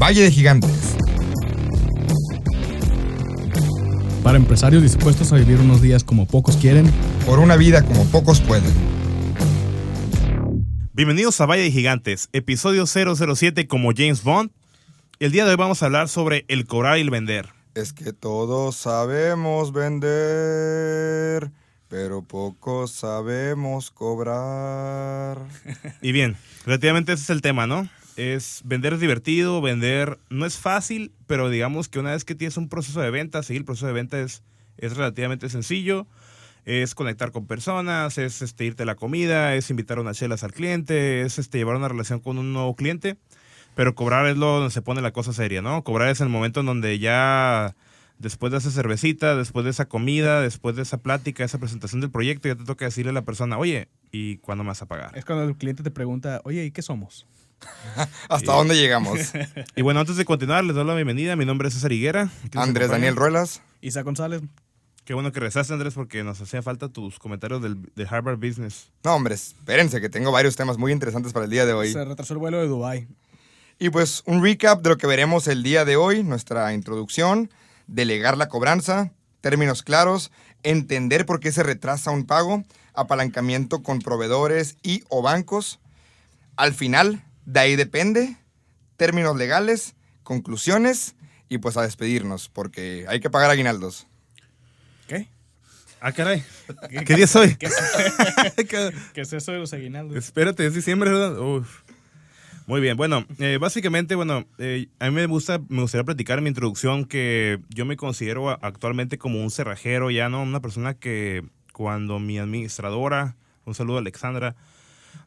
Valle de Gigantes. Para empresarios dispuestos a vivir unos días como pocos quieren. Por una vida como pocos pueden. Bienvenidos a Valle de Gigantes, episodio 007 como James Bond. El día de hoy vamos a hablar sobre el cobrar y el vender. Es que todos sabemos vender, pero pocos sabemos cobrar. Y bien, relativamente ese es el tema, ¿no? Es vender es divertido, vender no es fácil, pero digamos que una vez que tienes un proceso de venta, seguir el proceso de venta es, es relativamente sencillo. Es conectar con personas, es este, irte a la comida, es invitar unas chelas al cliente, es este, llevar una relación con un nuevo cliente. Pero cobrar es lo donde se pone la cosa seria, ¿no? Cobrar es el momento en donde ya después de esa cervecita, después de esa comida, después de esa plática, esa presentación del proyecto, ya te toca decirle a la persona, oye, ¿y cuándo me vas a pagar? Es cuando el cliente te pregunta, oye, ¿y qué somos? ¿Hasta dónde llegamos? Y bueno, antes de continuar, les doy la bienvenida. Mi nombre es César Higuera. ¿Quién nos Andrés? Daniel Ruelas. Isa González. Qué bueno que rezaste, Andrés, porque nos hacía falta tus comentarios del, de Harvard Business. No, hombre, espérense que tengo varios temas muy interesantes para el día de hoy. Se retrasó el vuelo de Dubai. Y pues un recap de lo que veremos el día de hoy, nuestra introducción, delegar la cobranza, términos claros, entender por qué se retrasa un pago, apalancamiento con proveedores y o bancos. Al final, de ahí depende, términos legales, conclusiones y pues a despedirnos, porque hay que pagar aguinaldos. ¿Qué? Ah, caray. ¿Qué día soy? ¿Qué es, qué es eso de los aguinaldos? Espérate, es diciembre, ¿verdad? Uf. Muy bien, bueno, eh, básicamente, bueno, eh, a mí me, gusta, me gustaría platicar en mi introducción que yo me considero a- actualmente como un cerrajero, ya no una persona que cuando mi administradora, un saludo a Alexandra,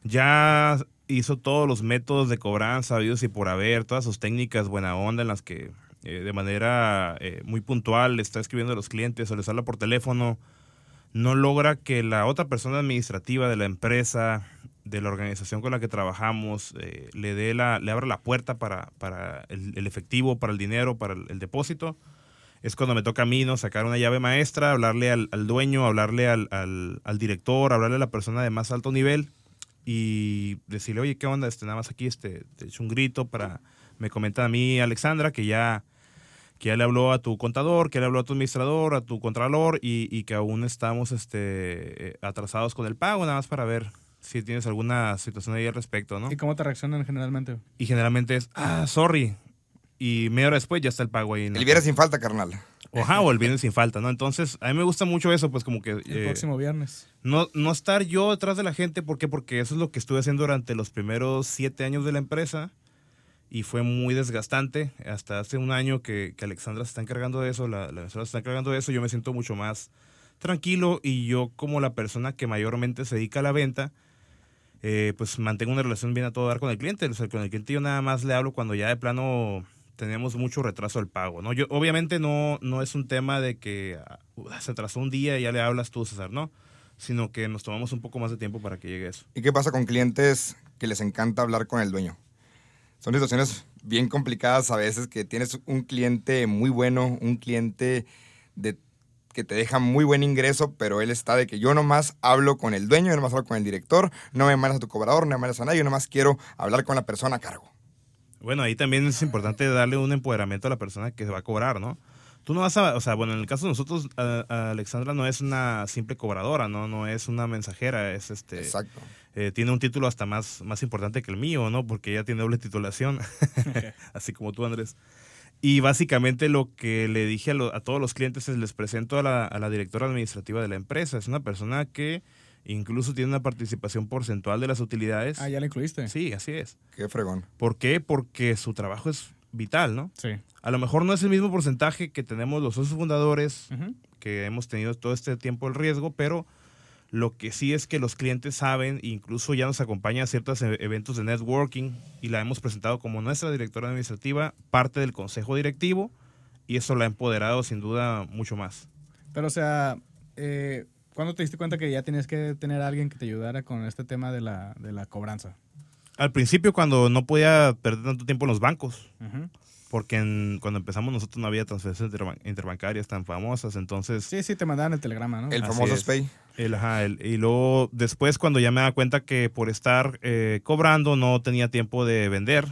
ya hizo todos los métodos de cobranza, habidos y por haber, todas sus técnicas buena onda en las que eh, de manera eh, muy puntual le está escribiendo a los clientes o les habla por teléfono, no logra que la otra persona administrativa de la empresa, de la organización con la que trabajamos, eh, le dé la, le abra la puerta para, para el, efectivo, para el dinero, para el, depósito. Es cuando me toca a mí, ¿no? Sacar una llave maestra, hablarle al, dueño, hablarle al- al director, hablarle a la persona de más alto nivel y decirle, oye, ¿qué onda? Este, nada más aquí este, te echo un grito para... Me comenta a mí Alexandra que ya, que ya le habló a tu contador, que le habló a tu administrador, a tu contralor y, y que aún estamos este, eh, atrasados con el pago, nada más para ver si tienes alguna situación ahí al respecto, ¿no? ¿Y cómo te reaccionan generalmente? Y generalmente es, ah, sorry. Y media hora después ya está el pago ahí. la El viernes sin falta, carnal. Ajá, o el viernes sin falta, ¿no? Entonces, a mí me gusta mucho eso, pues como que... El eh, próximo viernes. no, no estar yo detrás de la gente, ¿por qué? Porque eso es lo que estuve haciendo durante los primeros siete años de la empresa y fue muy desgastante. Hasta hace un año que, que Alexandra se está encargando de eso, la, la se está encargando de eso, yo me siento mucho más tranquilo y yo como la persona que mayormente se dedica a la venta, eh, pues mantengo una relación bien a todo dar con el cliente. O sea, con el cliente yo nada más le hablo cuando ya de plano tenemos mucho retraso del pago, ¿no? Yo, obviamente no, no es un tema de que ah, se atrasó un día y ya le hablas tú, César, ¿no? Sino que nos tomamos un poco más de tiempo para que llegue eso. ¿Y qué pasa con clientes que les encanta hablar con el dueño? Son situaciones bien complicadas a veces que tienes un cliente muy bueno, un cliente de, que te deja muy buen ingreso, pero él está de que yo nomás hablo con el dueño, yo nomás hablo con el director, no me mandas a tu cobrador, no me mandas a nadie, yo nomás quiero hablar con la persona a cargo. Bueno, ahí también es importante darle un empoderamiento a la persona que se va a cobrar, ¿no? Tú no vas a, o sea, bueno, en el caso de nosotros, a- a Alexandra no es una simple cobradora, ¿no? No es una mensajera, es este... Exacto. eh, tiene un título hasta más, más importante que el mío, ¿no? Porque ella tiene doble titulación, así como tú, Andrés. Y básicamente lo que le dije a, lo- a todos los clientes es les presento a la, a la directora administrativa de la empresa. Es una persona que incluso tiene una participación porcentual de las utilidades. Ah, ¿ya la incluiste? Sí, así es. Qué fregón. ¿Por qué? Porque su trabajo es vital, ¿no? Sí. A lo mejor no es el mismo porcentaje que tenemos los socios fundadores, que hemos tenido todo este tiempo el riesgo, pero lo que sí es que los clientes saben, incluso ya nos acompaña a ciertos e- eventos de networking y la hemos presentado como nuestra directora administrativa, parte del consejo directivo, y eso la ha empoderado sin duda mucho más. Pero, o sea, eh, ¿cuándo te diste cuenta que ya tenías que tener a alguien que te ayudara con este tema de la, de la cobranza? Al principio, cuando no podía perder tanto tiempo en los bancos, porque en- cuando empezamos nosotros no había transferencias interban- interbancarias tan famosas, entonces Sí, sí, te mandaban el telegrama, ¿no? El Así famoso. SPAY. El, ajá, el- y luego después cuando ya me da cuenta que por estar eh, cobrando no tenía tiempo de vender,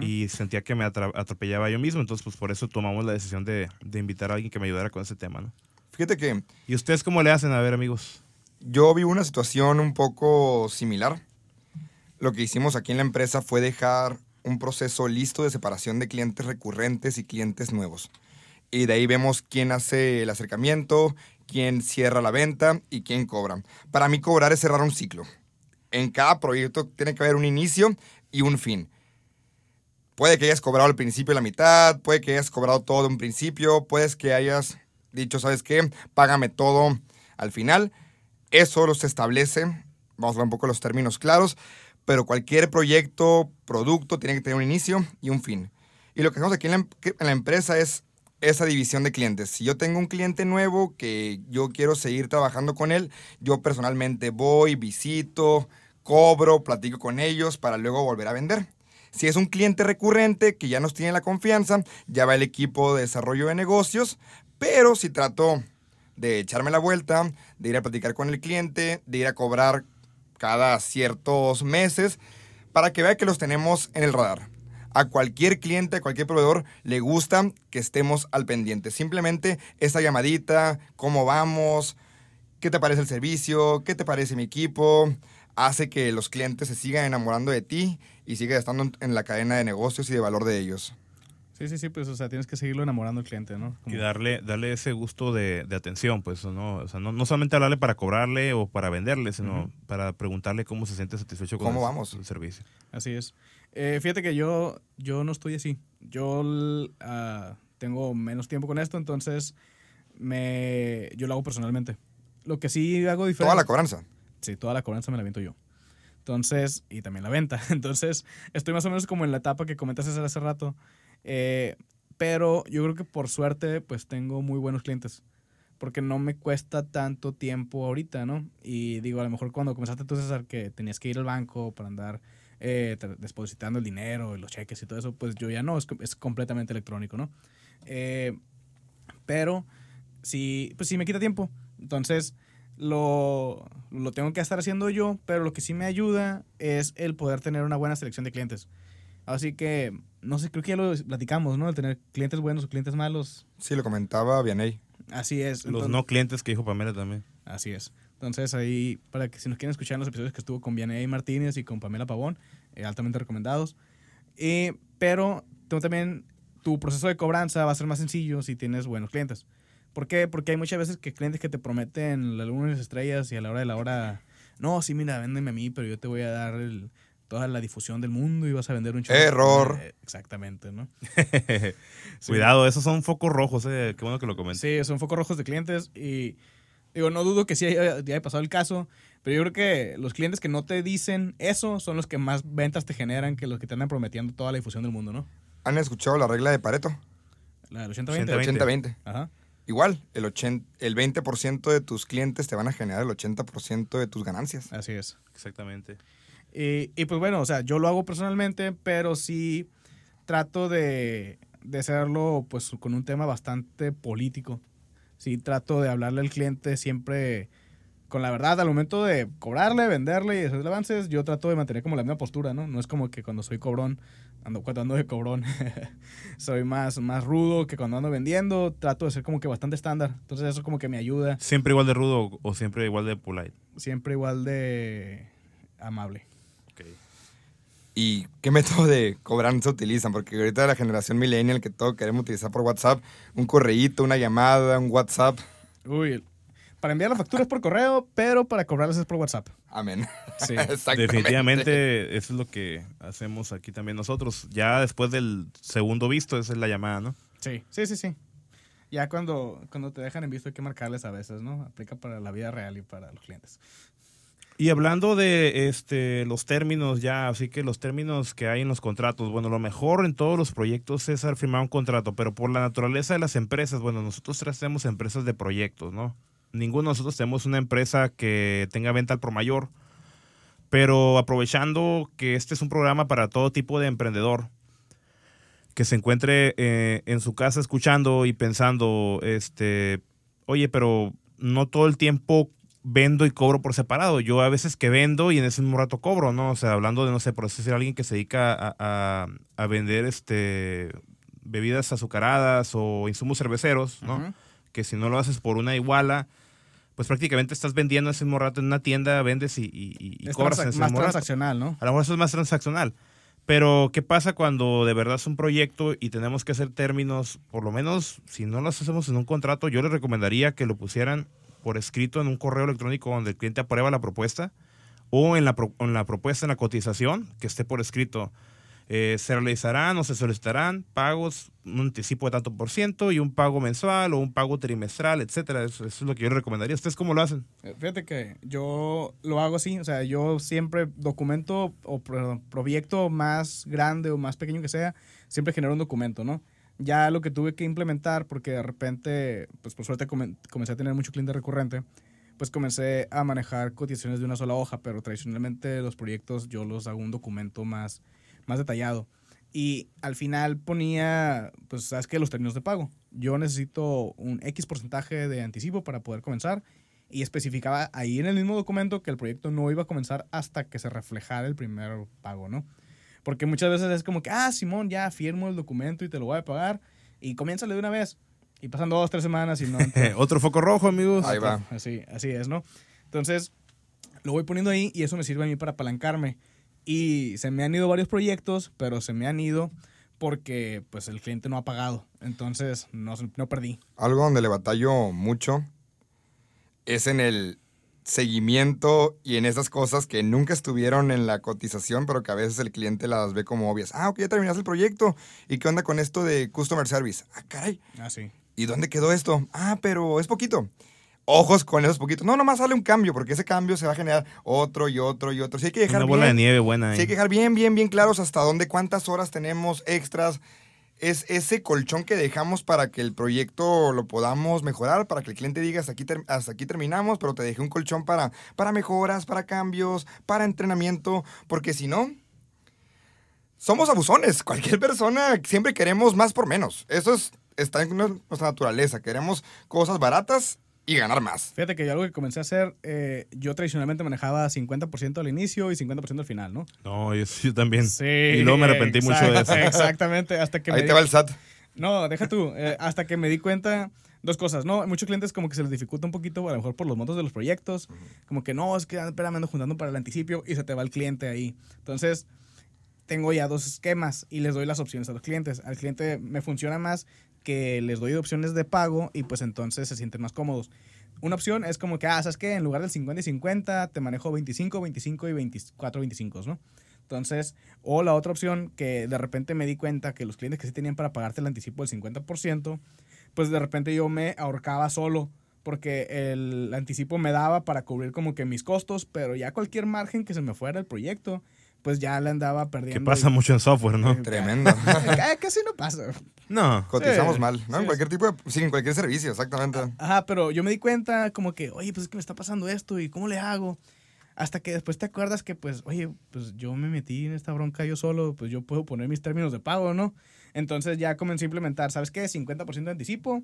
y sentía que me atropellaba yo mismo, entonces pues por eso tomamos la decisión de, de invitar a alguien que me ayudara con ese tema, ¿no? Fíjate que ¿Y ustedes cómo le hacen? A ver, amigos. yo vi una situación un poco similar. Lo que hicimos aquí en la empresa fue dejar un proceso listo de separación de clientes recurrentes y clientes nuevos. Y de ahí vemos quién hace el acercamiento, quién cierra la venta y quién cobra. Para mí cobrar es cerrar un ciclo. En cada proyecto tiene que haber un inicio y un fin. Puede que hayas cobrado al principio la mitad, puede que hayas cobrado todo de un principio, puedes que hayas dicho, ¿sabes qué? Págame todo al final. Eso se establece, vamos a ver un poco los términos claros, pero cualquier proyecto, producto, tiene que tener un inicio y un fin. Y lo que hacemos aquí en la, em- en la empresa es esa división de clientes. Si yo tengo un cliente nuevo que yo quiero seguir trabajando con él, yo personalmente voy, visito, cobro, platico con ellos para luego volver a vender. Si es un cliente recurrente que ya nos tiene la confianza, ya va el equipo de desarrollo de negocios, pero si trato de echarme la vuelta, de ir a platicar con el cliente, de ir a cobrar cada ciertos meses, para que vea que los tenemos en el radar. A cualquier cliente, a cualquier proveedor, le gusta que estemos al pendiente. Simplemente esa llamadita, cómo vamos, qué te parece el servicio, qué te parece mi equipo, hace que los clientes se sigan enamorando de ti y sigas estando en la cadena de negocios y de valor de ellos. Sí, sí, sí, pues, o sea, tienes que seguirlo enamorando al cliente, ¿no? Como- Y darle, darle ese gusto de, de atención, pues, ¿no? O sea, no, no solamente hablarle para cobrarle o para venderle, sino para preguntarle cómo se siente satisfecho con ¿Cómo el- vamos? el servicio. Así es. Eh, fíjate que yo, yo no estoy así. Yo ah, tengo menos tiempo con esto, entonces me, yo lo hago personalmente. Lo que sí hago diferente. Toda la cobranza. Sí, toda la cobranza me la viento yo. Entonces, y también la venta. Entonces, estoy más o menos como en la etapa que comentaste hace- hace rato. Eh, pero yo creo que por suerte, pues tengo muy buenos clientes. Porque no me cuesta tanto tiempo ahorita, ¿no? Y digo, a lo mejor cuando comenzaste tú, César, que tenías que ir al banco para andar eh, depositando el dinero, y los cheques y todo eso, pues yo ya no, es, es completamente electrónico, ¿no? Eh, pero sí, pues sí me quita tiempo. Entonces, lo, lo tengo que estar haciendo yo, pero lo que sí me ayuda es el poder tener una buena selección de clientes. Así que, no sé, creo que ya lo platicamos, ¿no? El tener clientes buenos o clientes malos. Sí, lo comentaba Vianey. Así es. Los Entonces- no clientes que dijo Pamela también. Así es. Entonces ahí, para que si nos quieren escuchar los episodios que estuvo con Vianey Martínez y con Pamela Pavón, eh, altamente recomendados. Eh, pero tú también, tu proceso de cobranza va a ser más sencillo si tienes buenos clientes. ¿Por qué? Porque hay muchas veces que clientes que te prometen la luna y las estrellas y a la hora de la hora, no, sí, mira, véndeme a mí, pero yo te voy a dar el- toda la difusión del mundo y vas a vender un show. Error. Eh, exactamente, ¿no? Sí. Cuidado, esos son focos rojos, eh. Qué bueno que lo comenté. Sí, son focos rojos de clientes y digo, no dudo que sí haya, ya haya pasado el caso, pero yo creo que los clientes que no te dicen eso son los que más ventas te generan que los que te andan prometiendo toda la difusión del mundo, ¿no? ¿Han escuchado la regla de Pareto? La del 80-20. 80-20. 80-20. Ajá. Igual, el, 80, el 20% de tus clientes te van a generar el 80% de tus ganancias. Así es. Exactamente. Y, y pues bueno, o sea, yo lo hago personalmente, pero sí trato de, de hacerlo pues con un tema bastante político. Sí trato de hablarle al cliente siempre con la verdad al momento de cobrarle, venderle y hacer avances. Yo trato de mantener como la misma postura, ¿no? No es como que cuando soy cobrón, ando, cuando ando de cobrón, soy más, más rudo que cuando ando vendiendo. Trato de ser como que bastante estándar. Entonces eso como que me ayuda. ¿Siempre igual de rudo o siempre igual de polite? Siempre igual de amable. ¿Y qué método de cobranza utilizan? Porque ahorita la generación millennial que todo queremos utilizar por WhatsApp, un correíto, una llamada, un WhatsApp. Uy, para enviar las facturas por correo, pero para cobrarlas es por WhatsApp. Amén. Sí. Exactamente. Definitivamente eso es lo que hacemos aquí también nosotros. Ya después del segundo visto, esa es la llamada, ¿no? Sí, sí, sí, sí. Ya cuando, cuando te dejan en visto hay que marcarles a veces, ¿no? Aplica para la vida real y para los clientes. Y hablando de este, los términos ya, así que los términos que hay en los contratos, bueno, lo mejor en todos los proyectos es firmado un contrato, pero por la naturaleza de las empresas, bueno, nosotros tenemos empresas de proyectos, ¿no? Ninguno de nosotros tenemos una empresa que tenga venta al por mayor, pero aprovechando que este es un programa para todo tipo de emprendedor, que se encuentre eh, en su casa escuchando y pensando, este, oye, pero no todo el tiempo vendo y cobro por separado. Yo a veces que vendo y en ese mismo rato cobro, ¿no? O sea, hablando de, no sé, por decir alguien que se dedica a, a- a vender este bebidas azucaradas o insumos cerveceros, ¿no? Que si no lo haces por una iguala, pues prácticamente estás vendiendo ese mismo rato en una tienda, vendes y, y- y- Es cobras en ese más mismo rato. transaccional, ¿no? A lo mejor eso es más transaccional. Pero, ¿qué pasa cuando de verdad es un proyecto y tenemos que hacer términos, por lo menos, si no los hacemos en un contrato, yo les recomendaría que lo pusieran por escrito en un correo electrónico donde el cliente aprueba la propuesta o en la, pro- en la propuesta, en la cotización, que esté por escrito. Eh, se realizarán o se solicitarán pagos, un anticipo de tanto por ciento y un pago mensual o un pago trimestral, etcétera. Eso, eso es lo que yo les recomendaría. ¿Ustedes cómo lo hacen? Eh, Fíjate que yo lo hago así, o sea, yo siempre documento o pro- proyecto más grande o más pequeño que sea, siempre genero un documento, ¿no? Ya lo que tuve que implementar, porque de repente, pues por suerte comen- comencé a tener mucho cliente recurrente, pues comencé a manejar cotizaciones de una sola hoja, pero tradicionalmente los proyectos yo los hago un documento más, más detallado. Y al final ponía, pues, ¿sabes qué? Los términos de pago. Yo necesito un X porcentaje de anticipo para poder comenzar y especificaba ahí en el mismo documento que el proyecto no iba a comenzar hasta que se reflejara el primer pago, ¿no? Porque muchas veces es como que, ah, Simón, ya firmo el documento y te lo voy a pagar y comiénzale de una vez. Y pasan dos, tres semanas y no... Otro foco rojo, amigos. Ahí va. Así, así es, ¿no? Entonces, lo voy poniendo ahí y eso me sirve a mí para apalancarme. Y se me han ido varios proyectos, pero se me han ido porque pues el cliente no ha pagado. Entonces, no, no perdí. Algo donde le batallo mucho es en el seguimiento y en esas cosas que nunca estuvieron en la cotización, pero que a veces el cliente las ve como obvias. Ah, ok, ya terminaste el proyecto. ¿Y qué onda con esto de Customer Service? Ah, caray. Así. ¿Y dónde quedó esto? Ah, pero es poquito. Ojos con esos poquitos. No, nomás sale un cambio, porque ese cambio se va a generar otro y otro y otro. Sí hay que dejar Una bola de nieve buena. ahí. sí hay que dejar bien, bien, bien claros hasta dónde, cuántas horas tenemos extras. Es ese colchón que dejamos para que el proyecto lo podamos mejorar, para que el cliente diga hasta aquí, hasta aquí terminamos, pero te dejé un colchón para, para mejoras, para cambios, para entrenamiento, porque si no, somos abusones. Cualquier persona siempre queremos más por menos. Eso es, está en nuestra naturaleza. Queremos cosas baratas y ganar más. Fíjate que yo algo que comencé a hacer, eh, yo tradicionalmente manejaba 50% al inicio y 50% al final, ¿no? No, yo, yo también. Sí. Y luego me arrepentí mucho de eso. Exactamente, hasta que Ahí me te di- va el SAT. No, deja tú. eh, hasta que me di cuenta, dos cosas, ¿no? Muchos clientes como que se les dificulta un poquito, a lo mejor por los montos de los proyectos. Como que no, es que espera, me ando juntando para el anticipio y se te va el cliente ahí. Entonces, tengo ya dos esquemas y les doy las opciones a los clientes. Al cliente me funciona más que les doy opciones de pago y pues entonces se sienten más cómodos. Una opción es como que, ah, ¿sabes qué? En lugar del 50 y 50, te manejo 25, 25 y 24, 25, ¿no? Entonces, o la otra opción que de repente me di cuenta que los clientes que sí tenían para pagarte el anticipo del 50%, pues de repente yo me ahorcaba solo porque el anticipo me daba para cubrir como que mis costos, pero ya cualquier margen que se me fuera el proyecto, pues ya le andaba perdiendo. Que pasa mucho en software, ¿no? Tremendo. Ca- Casi no pasa. No. Cotizamos Sí, mal, ¿no? sí, en cualquier tipo de... Sí, en cualquier servicio, exactamente. Ajá, pero yo me di cuenta como que, oye, pues es que me está pasando esto y cómo le hago. Hasta que después te acuerdas que, pues, oye, pues yo me metí en esta bronca yo solo, pues yo puedo poner mis términos de pago, ¿no? Entonces ya comencé a implementar, ¿sabes qué? 50% de anticipo,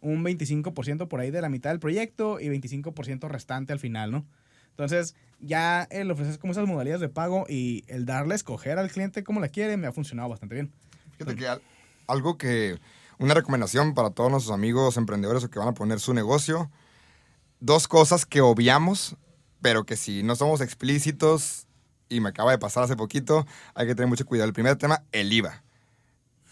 un 25% por ahí de la mitad del proyecto y 25% restante al final, ¿no? Entonces ya el ofrecer como esas modalidades de pago y el darle a escoger al cliente cómo la quiere me ha funcionado bastante bien. Fíjate que al- algo que... Una recomendación para todos nuestros amigos emprendedores o que van a poner su negocio. Dos cosas que obviamos, pero que si no somos explícitos, y me acaba de pasar hace poquito, hay que tener mucho cuidado. El primer tema, el IVA.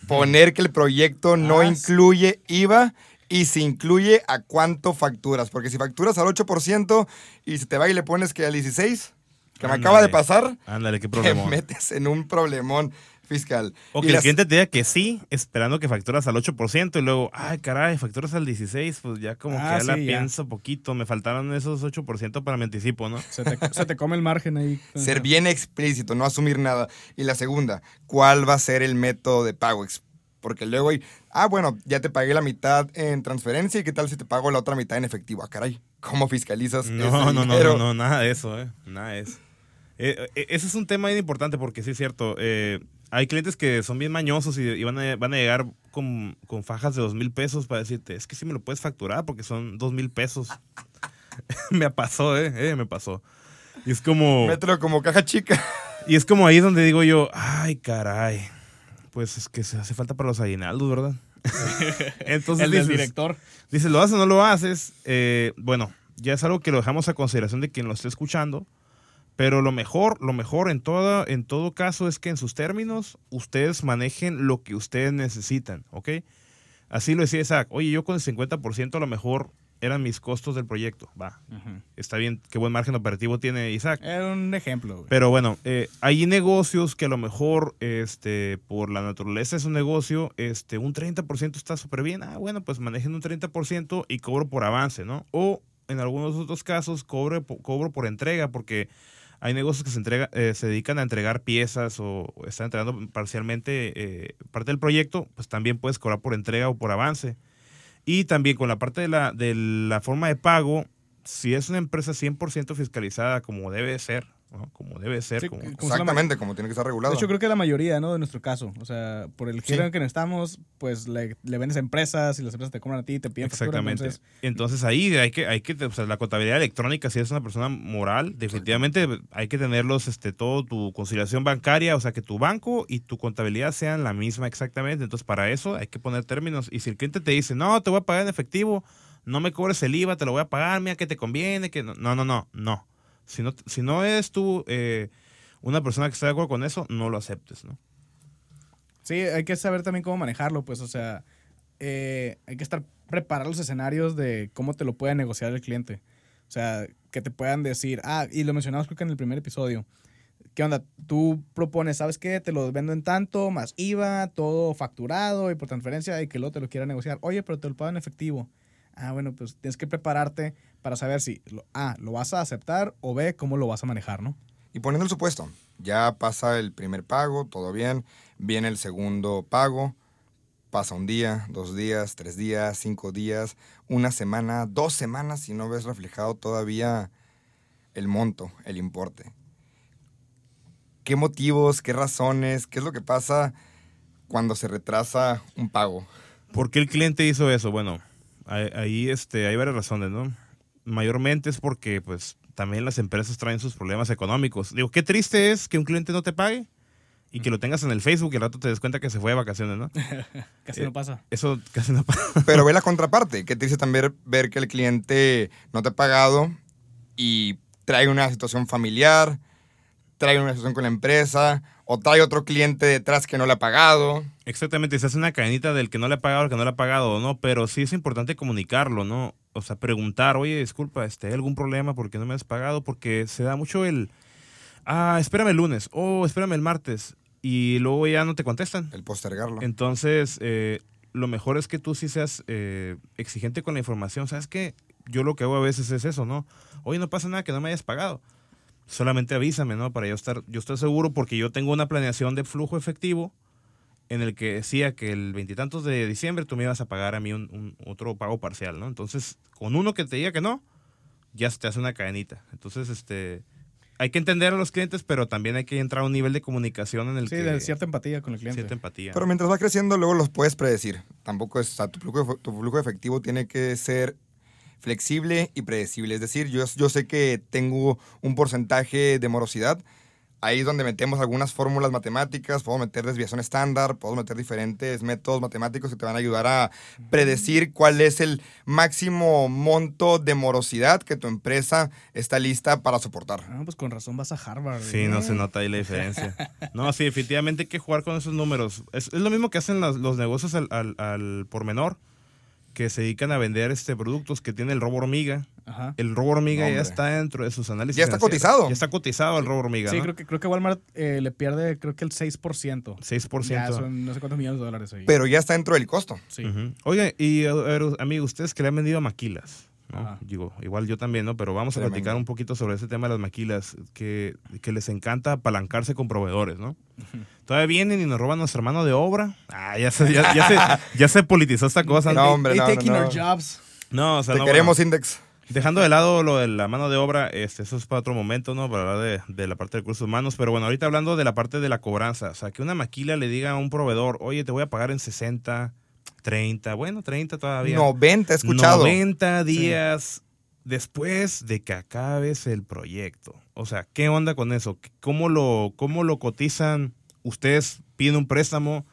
Poner que el proyecto no Ah, incluye IVA y si incluye a cuánto facturas. Porque si facturas al 8% y se te va y le pones que al 16%, que me acaba de pasar, Ándale, qué te problema. metes en un problemón fiscal. O Y que el las- cliente te diga que sí, esperando que facturas al 8% y luego, ay, caray, facturas al 16%, pues ya como Ah, que ya la ya. pienso poquito, me faltaron esos 8% para mi anticipo, ¿no? Se te, se te come el margen ahí. Ser bien explícito, no asumir nada. Y la segunda, ¿cuál va a ser el método de pago? Porque luego hay, ah, bueno, ya te pagué la mitad en transferencia y qué tal si te pago la otra mitad en efectivo. Ah, caray, ¿cómo fiscalizas No, ese no, no, no, no, nada de eso, ¿eh? Nada de eso. Eh, eh, ese es un tema bien importante porque sí es cierto. eh, hay clientes que son bien mañosos y, y van, a, van a llegar con, con fajas de dos mil pesos para decirte, es que sí me lo puedes facturar porque son dos mil pesos. me pasó, ¿eh? eh, Me pasó. Y es como... Mételo como caja chica. Y es como ahí donde digo yo, ay, caray. Pues es que se hace falta para los aguinaldos, ¿verdad? Entonces el del dices, director. dices, ¿lo haces o no lo haces? Eh, bueno, ya es algo que lo dejamos a consideración de quien lo esté escuchando. Pero lo mejor, lo mejor en todo, en todo caso es que en sus términos ustedes manejen lo que ustedes necesitan, ¿ok? Así lo decía Isaac. Oye, yo con el 50% a lo mejor eran mis costos del proyecto. Va, está bien, qué buen margen operativo tiene Isaac. Era un ejemplo, güey. Pero bueno, eh, hay negocios que a lo mejor, este, por la naturaleza de su negocio, este, un 30% está súper bien. Ah, bueno, pues manejen un 30% y cobro por avance, ¿no? O en algunos otros casos cobro, cobro por entrega, porque hay negocios que se, entrega, eh, se dedican a entregar piezas o, o están entregando parcialmente eh, parte del proyecto, pues también puedes cobrar por entrega o por avance. Y también con la parte de la, de la forma de pago, si es una empresa 100% fiscalizada como debe ser, ¿no? como debe ser, Sí, como-? Exactamente, como tiene que estar regulado. Hecho, creo que la mayoría, ¿no? De nuestro caso. O sea, por el giro Sí. en que estamos, pues le, le vendes a empresas y las empresas te cobran a ti y te piden factura. Exactamente. Entonces, Entonces, ahí hay que, hay que, o sea, la contabilidad electrónica, si es una persona moral, definitivamente hay que tenerlos, este, todo tu conciliación bancaria, o sea, que tu banco y tu contabilidad sean la misma exactamente. Entonces, para eso hay que poner términos. Y si el cliente te dice, no, te voy a pagar en efectivo, no me cobres el IVA, te lo voy a pagar, mira que te conviene, que no, no, no, no. no. Si no, si no es tú eh, una persona que está de acuerdo con eso, no lo aceptes, ¿no? sí, hay que saber también cómo manejarlo, pues, o sea, eh, hay que estar preparar los escenarios de cómo te lo puede negociar el cliente. O sea, que te puedan decir, ah, y lo mencionamos creo que en el primer episodio. ¿Qué onda? Tú propones, ¿sabes qué? Te lo vendo en tanto, más IVA, todo facturado y por transferencia, y que luego te lo quiera negociar. Oye, pero te lo pago en efectivo. Ah, bueno, pues tienes que prepararte para saber si, lo- A, lo vas a aceptar o B, cómo lo vas a manejar, ¿no? Y poniendo el supuesto, ya pasa el primer pago, todo bien, viene el segundo pago, pasa un día, dos días, tres días, cinco días, una semana, dos semanas y no ves reflejado todavía el monto, el importe. ¿Qué motivos, qué razones, qué es lo que pasa cuando se retrasa un pago? ¿Por qué el cliente hizo eso? Bueno, ahí, este, hay varias razones, ¿no? Mayormente es porque, pues, también las empresas traen sus problemas económicos. Digo, qué triste es que un cliente no te pague y que lo tengas en el Facebook y al rato te des cuenta que se fue de vacaciones, ¿no? Casi Eh, no pasa. Eso casi no pasa. Pero ve la contraparte, que te dice también ver que el cliente no te ha pagado y trae una situación familiar, trae una situación con la empresa, o trae otro cliente detrás que no le ha pagado. Exactamente, se hace una cadenita del que no le ha pagado al que no le ha pagado, ¿no? Pero sí es importante comunicarlo, ¿no? O sea, preguntar, oye, disculpa, este, ¿hay algún problema porque no me has pagado? Porque se da mucho el, ah, espérame el lunes, o espérame el martes, y luego ya no te contestan. El postergarlo. Entonces, eh, lo mejor es que tú sí seas eh, exigente con la información. ¿Sabes qué? Yo lo que hago a veces es eso, ¿no? Oye, no pasa nada que no me hayas pagado. Solamente avísame, ¿no? Para yo estar, yo estoy seguro porque yo tengo una planeación de flujo efectivo en el que decía que el veintitantos de diciembre tú me ibas a pagar a mí un, un- otro pago parcial, ¿no? Entonces, con uno que te diga que no, ya se te hace una cadenita. Entonces, este, hay que entender a los clientes, pero también hay que entrar a un nivel de comunicación en el Sí, que de cierta empatía con el cliente. cierta empatía. Pero mientras va creciendo, luego los puedes predecir. Tampoco es, o sea, tu flujo, tu flujo efectivo tiene que ser flexible y predecible. Es decir, yo, yo sé que tengo un porcentaje de morosidad. Ahí es donde metemos algunas fórmulas matemáticas, puedo meter desviación estándar, puedo meter diferentes métodos matemáticos que te van a ayudar a predecir cuál es el máximo monto de morosidad que tu empresa está lista para soportar. Ah, pues con razón vas a Harvard. Sí, no se nota ahí la diferencia. No, sí, definitivamente hay que jugar con esos números. Es, es lo mismo que hacen los, los negocios al, al, al por menor, que se dedican a vender este productos que tiene el robo hormiga. Ajá. El robo hormiga ya está dentro de sus análisis. Ya está financieros. cotizado. Ya está cotizado el robo hormiga, Sí, ¿no? creo que, creo que Walmart eh, le pierde, creo que el 6%. 6%. Ya son no sé cuántos millones de dólares ahí. Pero ya está dentro del costo. sí. Oye, y a ver, amigo, ustedes que le han vendido maquilas, ¿no? Ajá. Digo, igual yo también, ¿no? Pero vamos a Tremendo. platicar un poquito sobre ese tema de las maquilas, que, que les encanta apalancarse con proveedores, ¿no? Todavía vienen y nos roban nuestra mano de obra. Ah, ya se, ya, ya se, ya se politizó esta cosa. No, hombre, no, no, taking no. our jobs. No, o sea, Te no, queremos, bueno, Index. dejando de lado lo de la mano de obra, este, eso es para otro momento, ¿no? Para hablar de, de la parte de recursos humanos. Pero bueno, ahorita hablando de la parte de la cobranza. O sea, que una maquila le diga a un proveedor, oye, te voy a pagar en 60, 30, bueno, 30 todavía. 90, he escuchado. 90 días después de que acabes el proyecto. O sea, ¿qué onda con eso? ¿Cómo lo, cómo lo cotizan? ¿Ustedes piden un préstamo?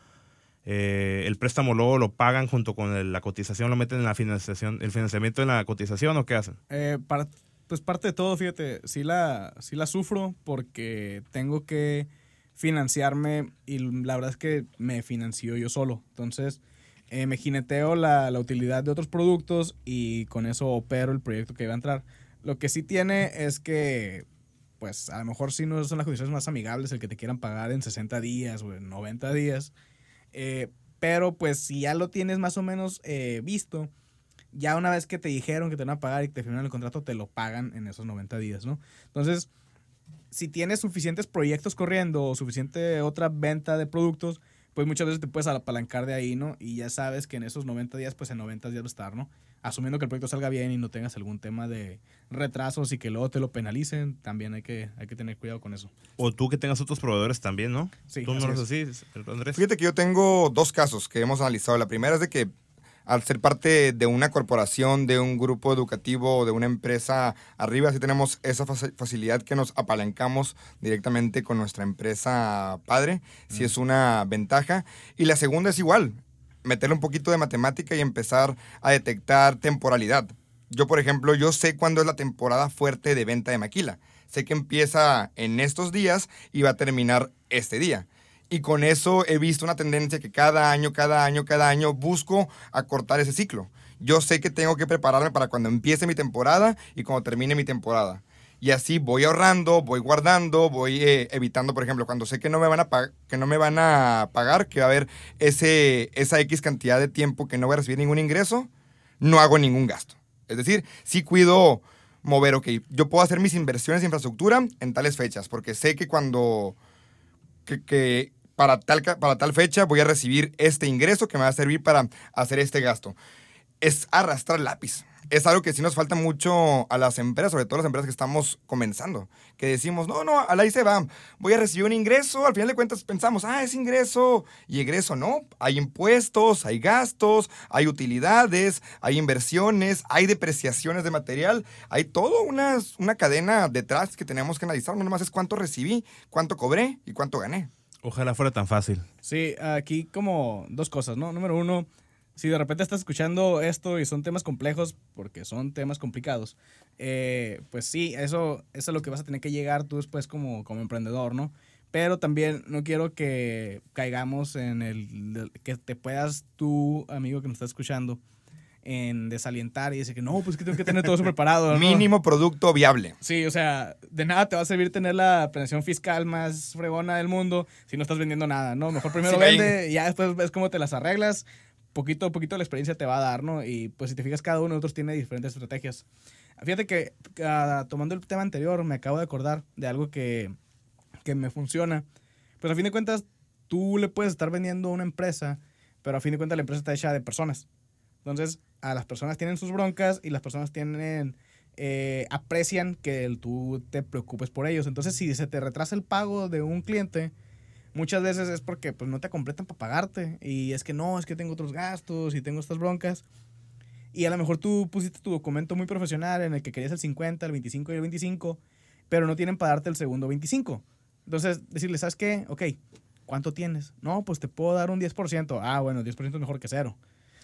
Eh, el préstamo luego lo pagan junto con la cotización, lo meten en la financiación, el financiamiento en la cotización o qué hacen? Eh, pues parte de todo, fíjate, sí la, sí la sufro porque tengo que financiarme y la verdad es que me financio yo solo. Entonces, eh, me jineteo la, la, utilidad de otros productos y con eso opero el proyecto que iba a entrar. Lo que sí tiene es que, pues a lo mejor sí no son las condiciones más amigables el que te quieran pagar en 60 días o en 90 días. Eh, pero pues si ya lo tienes más o menos eh, visto, ya una vez que te dijeron que te van a pagar y te firman el contrato, te lo pagan en esos 90 días, ¿no? Entonces, si tienes suficientes proyectos corriendo o suficiente otra venta de productos, pues muchas veces te puedes apalancar de ahí, ¿no? Y ya sabes que en esos 90 días, pues en 90 días va a estar, ¿no? Asumiendo que el proyecto salga bien y no tengas algún tema de retrasos y que luego te lo penalicen, también hay que, hay que tener cuidado con eso. O tú que tengas otros proveedores también, ¿no? Sí. Tú no así, Andrés. Fíjate que yo tengo dos casos que hemos analizado. La primera es de que al ser parte de una corporación, de un grupo educativo o de una empresa arriba, sí tenemos esa facilidad que nos apalancamos directamente con nuestra empresa padre, si es una ventaja. Y la segunda es igual, meterle un poquito de matemática y empezar a detectar temporalidad. Yo, por ejemplo, yo sé cuándo es la temporada fuerte de venta de maquila. Sé que empieza en estos días y va a terminar este día. Y con eso he visto una tendencia que cada año, cada año, cada año busco acortar ese ciclo. Yo sé que tengo que prepararme para cuando empiece mi temporada y cuando termine mi temporada. Y así voy ahorrando, voy guardando, voy eh, evitando, por ejemplo, cuando sé que no me van a que no me van a pagar, que va a haber ese, esa X cantidad de tiempo que no voy a recibir ningún ingreso, no hago ningún gasto. Es decir, sí cuido mover, ok, yo puedo hacer mis inversiones de infraestructura en tales fechas, porque sé que cuando que, para, tal, para tal fecha voy a recibir este ingreso que me va a servir para hacer este gasto. Es arrastrar lápiz. Es algo que sí nos falta mucho a las empresas, sobre todo las empresas que estamos comenzando, que decimos, no, no, a la se va, voy a recibir un ingreso, al final de cuentas pensamos, ah, es ingreso, y ingreso no, hay impuestos, hay gastos, hay utilidades, hay inversiones, hay depreciaciones de material, hay toda una, una cadena detrás que tenemos que analizar, no nomás es cuánto recibí, cuánto cobré y cuánto gané. Ojalá fuera tan fácil. Sí, aquí como dos cosas, ¿no? Número uno, si de repente estás escuchando esto y son temas complejos, porque son temas complicados, eh, pues sí, eso, eso es lo que vas a tener que llegar tú después como, como emprendedor, ¿no? Pero también no quiero que caigamos en el que te puedas tú, amigo que nos está escuchando, en desalientar y decir que no, pues que tengo que tener todo eso preparado. Mínimo producto viable. Sí, o sea, de nada te va a servir tener la planeación fiscal más fregona del mundo si no estás vendiendo nada, ¿no? Mejor primero vende y ya después ves cómo te las arreglas. Poquito a poquito la experiencia te va a dar, ¿no? Y pues si te fijas, cada uno de nosotros tiene diferentes estrategias. Fíjate que ah, tomando el tema anterior, me acabo de acordar de algo que, que me funciona. Pues a fin de cuentas, tú le puedes estar vendiendo a una empresa, pero a fin de cuentas la empresa está hecha de personas. Entonces, a las personas tienen sus broncas y las personas tienen, eh, aprecian que tú te preocupes por ellos. Entonces, si se te retrasa el pago de un cliente, muchas veces es porque pues, no te completan para pagarte. Y es que no, es que tengo otros gastos y tengo estas broncas. Y a lo mejor tú pusiste tu documento muy profesional en el que querías el 50, el 25 y el 25, pero no tienen para darte el segundo 25. Entonces, decirle, ¿sabes qué? Ok, ¿cuánto tienes? No, pues te puedo dar un 10%. Ah, bueno, 10% es mejor que cero.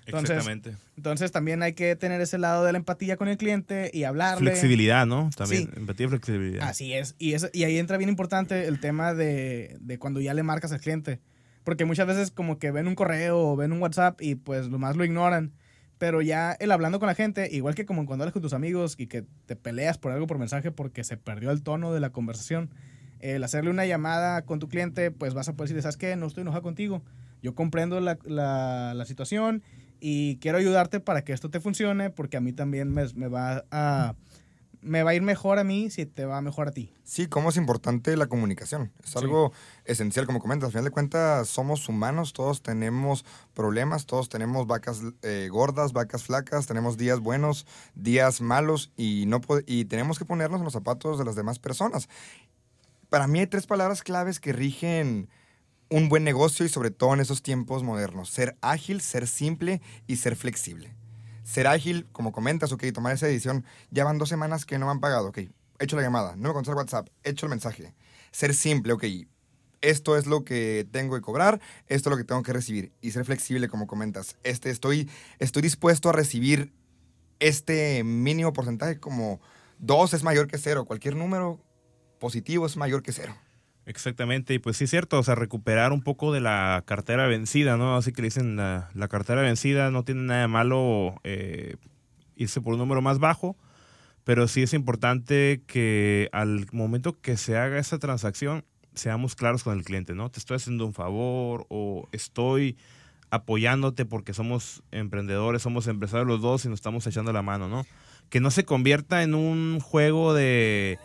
Entonces, Exactamente. Entonces también hay que tener ese lado de la empatía con el cliente y hablarle. Flexibilidad, ¿no? También, empatía y flexibilidad. Así es. Y, y ahí entra bien importante el tema de, de, cuando ya le marcas al cliente. Porque muchas veces como que ven un correo o ven un WhatsApp y pues lo más lo ignoran. Pero ya el hablando con la gente, igual que como cuando hablas con tus amigos y que te peleas por algo por mensaje porque se perdió el tono de la conversación, el hacerle una llamada con tu cliente, pues vas a poder decirle, ¿sabes qué? No estoy enojado contigo. Yo comprendo la, la, la situación y quiero ayudarte para que esto te funcione porque a mí también me, va a me va a ir mejor a mí si te va mejor a ti. Sí, cómo es importante la comunicación. Es algo esencial, como comentas. Al final de cuentas, somos humanos, todos tenemos problemas, todos tenemos vacas eh, gordas, vacas flacas, tenemos días buenos, días malos y, no y tenemos que ponernos en los zapatos de las demás personas. Para mí hay tres palabras claves que rigen un buen negocio y sobre todo en esos tiempos modernos. Ser ágil, ser simple y ser flexible. ser ágil, como comentas, ok, tomar esa decisión. Ya van dos semanas que no me han pagado, ok. He hecho la llamada, no me contesta WhatsApp, he hecho el mensaje. Ser simple, ok. Esto es lo que tengo que cobrar, esto es lo que tengo que recibir. Y ser flexible, como comentas. Este, estoy, estoy dispuesto a recibir este mínimo porcentaje como dos es mayor que cero. Cualquier número positivo es mayor que cero. Exactamente, y pues sí es cierto, o sea, recuperar un poco de la cartera vencida, ¿no? Así que le dicen la, cartera vencida, no tiene nada de malo eh, irse por un número más bajo, pero sí es importante que al momento que se haga esa transacción, seamos claros con el cliente, ¿no? Te estoy haciendo un favor o estoy apoyándote porque somos emprendedores, somos empresarios los dos y nos estamos echando la mano, ¿no? Que no se convierta en un juego de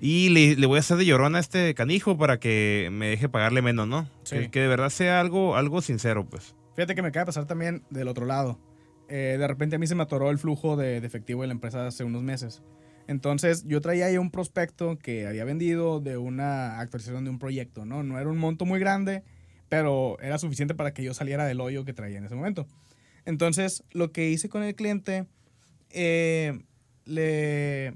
y le, voy a hacer de llorona a este canijo para que me deje pagarle menos, ¿no? Que, de verdad sea algo, algo sincero, pues. Fíjate que me acaba de pasar también del otro lado. Eh, de repente a mí se me atoró el flujo de, efectivo de la empresa hace unos meses. Entonces yo traía ahí un prospecto que había vendido de una actualización de un proyecto, ¿no? No era un monto muy grande, pero era suficiente para que yo saliera del hoyo que traía en ese momento. Entonces lo que hice con el cliente, eh, le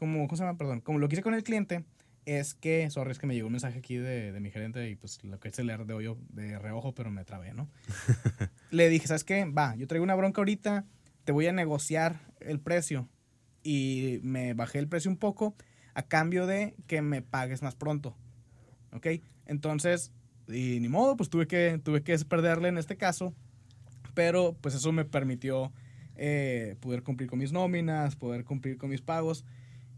como, ¿cómo se llama? Perdón, como lo que hice con el cliente es que, sorry, es que me llegó un mensaje aquí de, de mi gerente y pues lo que hice leer de hoyo de reojo, pero me trabé, ¿no? Le dije, ¿sabes qué? Va, yo traigo una bronca ahorita, te voy a negociar el precio. Y me bajé el precio un poco a cambio de que me pagues más pronto. ¿Ok? Entonces, y ni modo, pues tuve que, tuve que perderle en este caso. Pero pues eso me permitió eh, poder cumplir con mis nóminas, poder cumplir con mis pagos.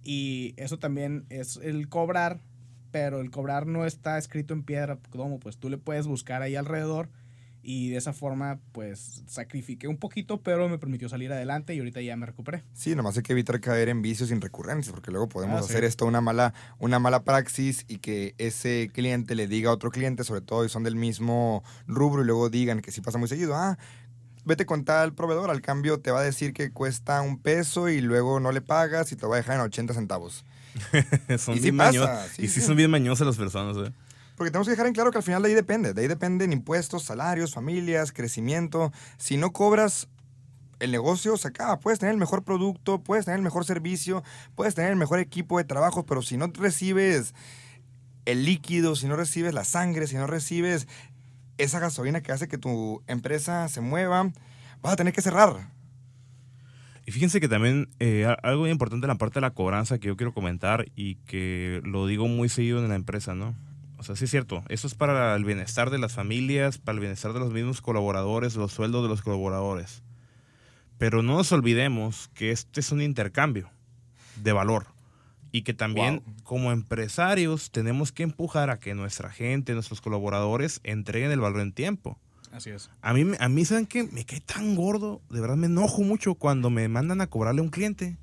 Y eso también es el cobrar, pero el cobrar no está escrito en piedra, como pues tú le puedes buscar ahí alrededor y de esa forma pues sacrifiqué un poquito, pero me permitió salir adelante y ahorita ya me recuperé. Sí, nomás hay que evitar caer en vicios sin recurrencias, porque luego podemos ah, hacer esto una mala, una mala praxis y que ese cliente le diga a otro cliente, sobre todo si son del mismo rubro, y luego digan que sí pasa muy seguido, ah, vete con tal proveedor, al cambio te va a decir que cuesta un peso y luego no le pagas y te va a dejar en 80 centavos. son y bien pasa, y sí, son bien mañosas las personas. ¿eh? Porque tenemos que dejar en claro que al final de ahí depende. De ahí dependen impuestos, salarios, familias, crecimiento. Si no cobras, el negocio se acaba. Puedes tener el mejor producto, puedes tener el mejor servicio, puedes tener el mejor equipo de trabajo, pero si no recibes el líquido, si no recibes la sangre, si no recibes esa gasolina que hace que tu empresa se mueva, vas a tener que cerrar. Y fíjense que también eh, algo importante en la parte de la cobranza que yo quiero comentar y que lo digo muy seguido en la empresa, ¿no? O sea, sí es cierto, eso es para el bienestar de las familias, para el bienestar de los mismos colaboradores, los sueldos de los colaboradores. Pero no nos olvidemos que este es un intercambio de valor y que también como empresarios tenemos que empujar a que nuestra gente, nuestros colaboradores entreguen el valor en tiempo. Así es. A mí, a mí ¿saben qué? Me cae tan gordo, de verdad me enojo mucho cuando me mandan a cobrarle a un cliente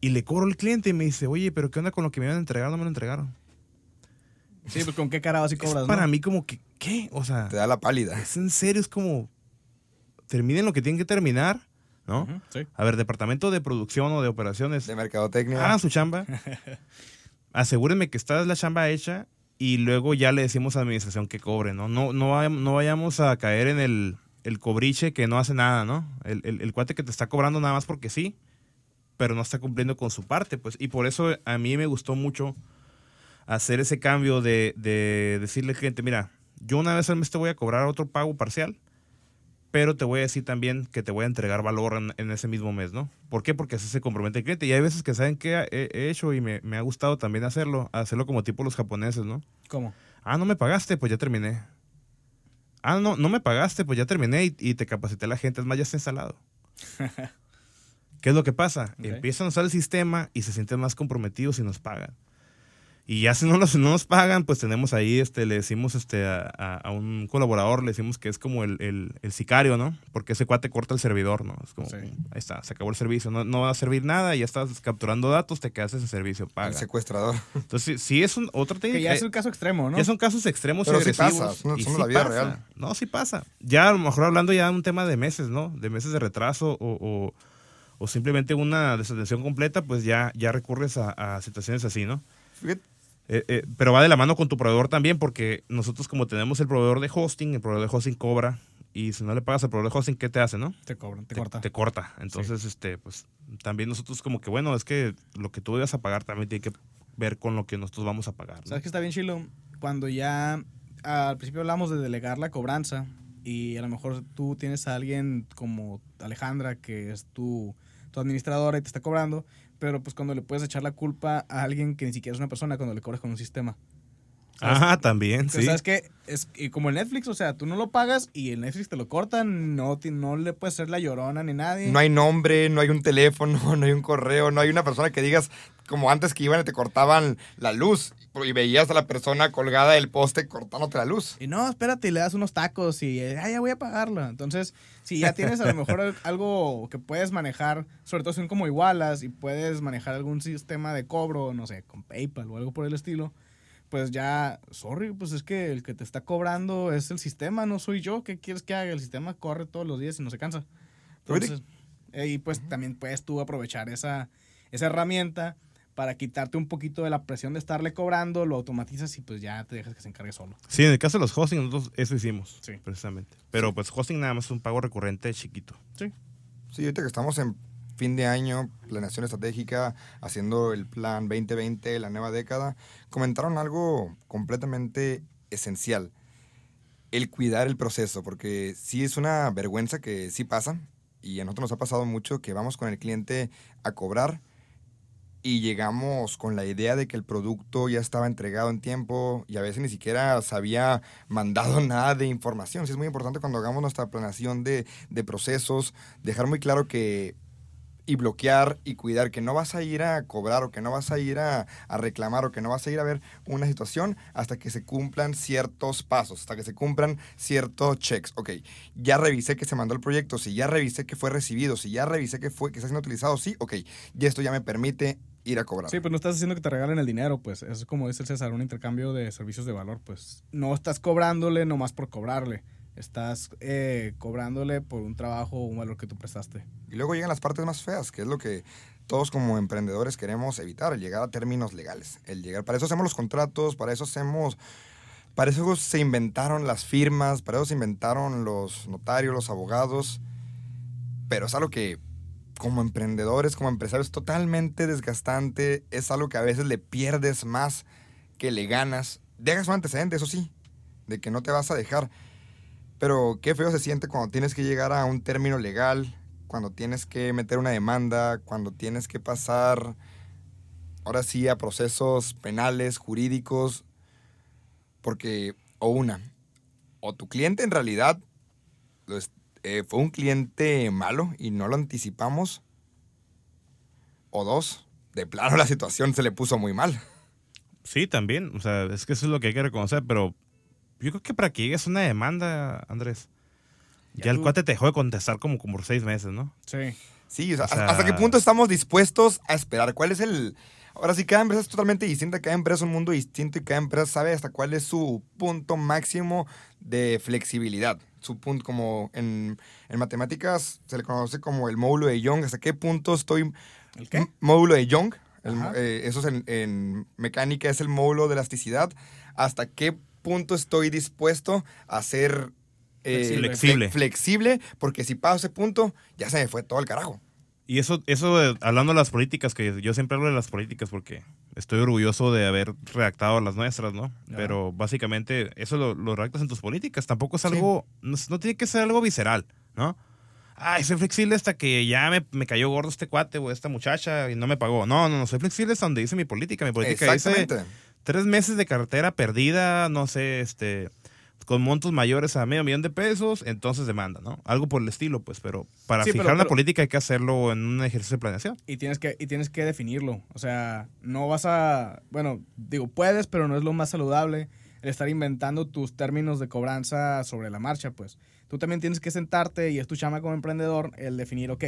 y le cobro al cliente y me dice, oye, pero ¿qué onda con lo que me iban a entregar? No me lo entregaron. Sí, pues con qué cara vas y cobras, Para mí como que, ¿qué? O sea... Te da la pálida. Es en serio, es como... Terminen lo que tienen que terminar ¿no? A ver, departamento de producción o de operaciones. De mercadotecnia. Hagan su chamba. Asegúrenme que está la chamba hecha y luego ya le decimos a la administración que cobre, ¿no? No, no, no vayamos a caer en el, el cobriche que no hace nada, ¿no? El, el, cuate que te está cobrando nada más porque sí, pero no está cumpliendo con su parte, pues. Y por eso a mí me gustó mucho hacer ese cambio de, de decirle al cliente, mira, yo una vez al mes te voy a cobrar otro pago parcial pero te voy a decir también que te voy a entregar valor en, ese mismo mes, ¿no? ¿Por qué? Porque así se compromete el cliente. Y hay veces que saben que he, hecho y me, ha gustado también hacerlo, hacerlo como tipo los japoneses, ¿no? ¿Cómo? Ah, no me pagaste, pues ya terminé. Ah, no, no me pagaste, pues ya terminé y, te capacité a la gente. Es más, ya está instalado. ¿Qué es lo que pasa? Empiezan a usar el sistema y se sienten más comprometidos y nos pagan. Y ya si no nos, no nos pagan, pues tenemos ahí, este, le decimos este, a, un colaborador, le decimos que es como el, el, sicario, ¿no? Porque ese cuate corta el servidor, ¿no? Es como, ahí está, se acabó el servicio, no, no va a servir nada, ya estás capturando datos, te quedas ese servicio, paga. El secuestrador. Entonces, sí, es un otro Que ya es un caso extremo, ¿no? Ya son casos extremos Pero y agresivos. Sí pasa, la vida real. No, sí pasa. Ya a lo mejor hablando ya de un tema de meses, ¿no? De meses de retraso o, o, simplemente una desatención completa, pues ya, ya recurres a, a situaciones así, ¿no? Fíjate eh, eh, pero va de la mano con tu proveedor también, porque nosotros como tenemos el proveedor de hosting, el proveedor de hosting cobra y si no le pagas el proveedor de hosting, ¿qué te hace, no? Te cobran, te, corta. Te corta. Entonces, este, pues también nosotros como que, bueno, es que lo que tú vayas a pagar también tiene que ver con lo que nosotros vamos a pagar. ¿no? ¿Sabes que está bien, Chilo? Cuando ya al principio hablamos de delegar la cobranza y a lo mejor tú tienes a alguien como Alejandra, que es tu, tu administradora y te está cobrando, pero pues cuando le puedes echar la culpa a alguien que ni siquiera es una persona, cuando le cobras con un sistema. Ajá, también, sí. ¿Sabes qué? Es y como el Netflix, o sea, tú no lo pagas y el Netflix te lo cortan, no, no le puedes hacer la llorona ni nadie. No hay nombre, no hay un teléfono, no hay un correo, no hay una persona que digas, como antes que iban y te cortaban la luz y veías a la persona colgada del poste cortándote la luz. Y no, espérate, y le das unos tacos y ah, ya voy a pagarlo. Entonces, si ya tienes a lo mejor al- algo que puedes manejar, sobre todo son como igualas y puedes manejar algún sistema de cobro, no sé, con PayPal o algo por el estilo, pues ya, sorry, pues es que el que te está cobrando es el sistema, no soy yo. ¿Qué quieres que haga? El sistema corre todos los días y no se cansa. Entonces, eh, y pues también puedes tú aprovechar esa, esa herramienta para quitarte un poquito de la presión de estarle cobrando, lo automatizas y pues ya te dejas que se encargue solo. Sí, en el caso de los hosting, nosotros eso hicimos, Sí. precisamente. Pero pues hosting nada más es un pago recurrente chiquito. Sí. Sí, ahorita que estamos en fin de año, planeación estratégica, haciendo el plan 2020, la nueva década, comentaron algo completamente esencial. El cuidar el proceso, porque sí es una vergüenza que sí pasa, y a nosotros nos ha pasado mucho que vamos con el cliente a cobrar y llegamos con la idea de que el producto ya estaba entregado en tiempo y a veces ni siquiera se había mandado nada de información. Sí es muy importante cuando hagamos nuestra planeación de, de procesos, dejar muy claro que y bloquear y cuidar que no vas a ir a cobrar o que no vas a ir a, a reclamar o que no vas a ir a ver una situación hasta que se cumplan ciertos pasos, hasta que se cumplan ciertos checks. Ok, ya revisé que se mandó el proyecto, si ya revisé que fue recibido, si ya revisé que fue que está siendo utilizado, sí, ok, y esto ya me permite ir a cobrar. Sí, pues no estás haciendo que te regalen el dinero, pues es como dice el César, un intercambio de servicios de valor, pues no estás cobrándole nomás por cobrarle, estás eh, cobrándole por un trabajo o un valor que tú prestaste. Y luego llegan las partes más feas, que es lo que todos como emprendedores queremos evitar, el llegar a términos legales. El llegar, para eso hacemos los contratos, para eso hacemos, para eso se inventaron las firmas, para eso se inventaron los notarios, los abogados. Pero es algo que como emprendedores, como empresarios, es totalmente desgastante. Es algo que a veces le pierdes más que le ganas. Dejas un antecedente, eso sí, de que no te vas a dejar. Pero qué feo se siente cuando tienes que llegar a un término legal, cuando tienes que meter una demanda, cuando tienes que pasar, ahora sí, a procesos penales, jurídicos, porque, o una, o tu cliente en realidad eh, fue un cliente malo y no lo anticipamos, o dos, de plano la situación se le puso muy mal. Sí, también. O sea, es que eso es lo que hay que reconocer, pero yo creo que para que llegues a una demanda, Andrés, ya, Ya el cuate te dejó de contestar como, como por seis meses, ¿no? Sí. Sí, o sea, O sea- ¿hasta qué punto estamos dispuestos a esperar? ¿Cuál es el...? Ahora sí, cada empresa es totalmente distinta, cada empresa es un mundo distinto y cada empresa sabe hasta cuál es su punto máximo de flexibilidad. Su punto, como en, en matemáticas se le conoce como el módulo de Young, hasta qué punto estoy... ¿El qué? Módulo de Young, el eh, eso es en, en mecánica, es el módulo de elasticidad. ¿Hasta qué punto estoy dispuesto a ser... eh, Flexible. fle- flexible, porque si paso ese punto, ya se me fue todo el carajo. Y eso, eso hablando de las políticas, que yo siempre hablo de las políticas porque estoy orgulloso de haber redactado las nuestras, ¿no? Pero básicamente eso lo, lo redactas en tus políticas. Tampoco es algo, no, no tiene que ser algo visceral, ¿no? Ay, soy flexible hasta que ya me, me cayó gordo este cuate o esta muchacha y no me pagó. No, no, no, soy flexible hasta donde dice mi política. Mi política dice Exactamente. Tres meses de carretera perdida, no sé, este, con montos mayores a medio millón de pesos, entonces demanda, ¿no? Algo por el estilo, pues, pero para Sí, fijar pero- pero- política hay que hacerlo en un ejercicio de planeación. Y tienes, que, y tienes que definirlo. O sea, no vas a. Bueno, digo, puedes, pero no es lo más saludable el estar inventando tus términos de cobranza sobre la marcha, pues. Tú también tienes que sentarte y es tu chama como emprendedor el definir, ok,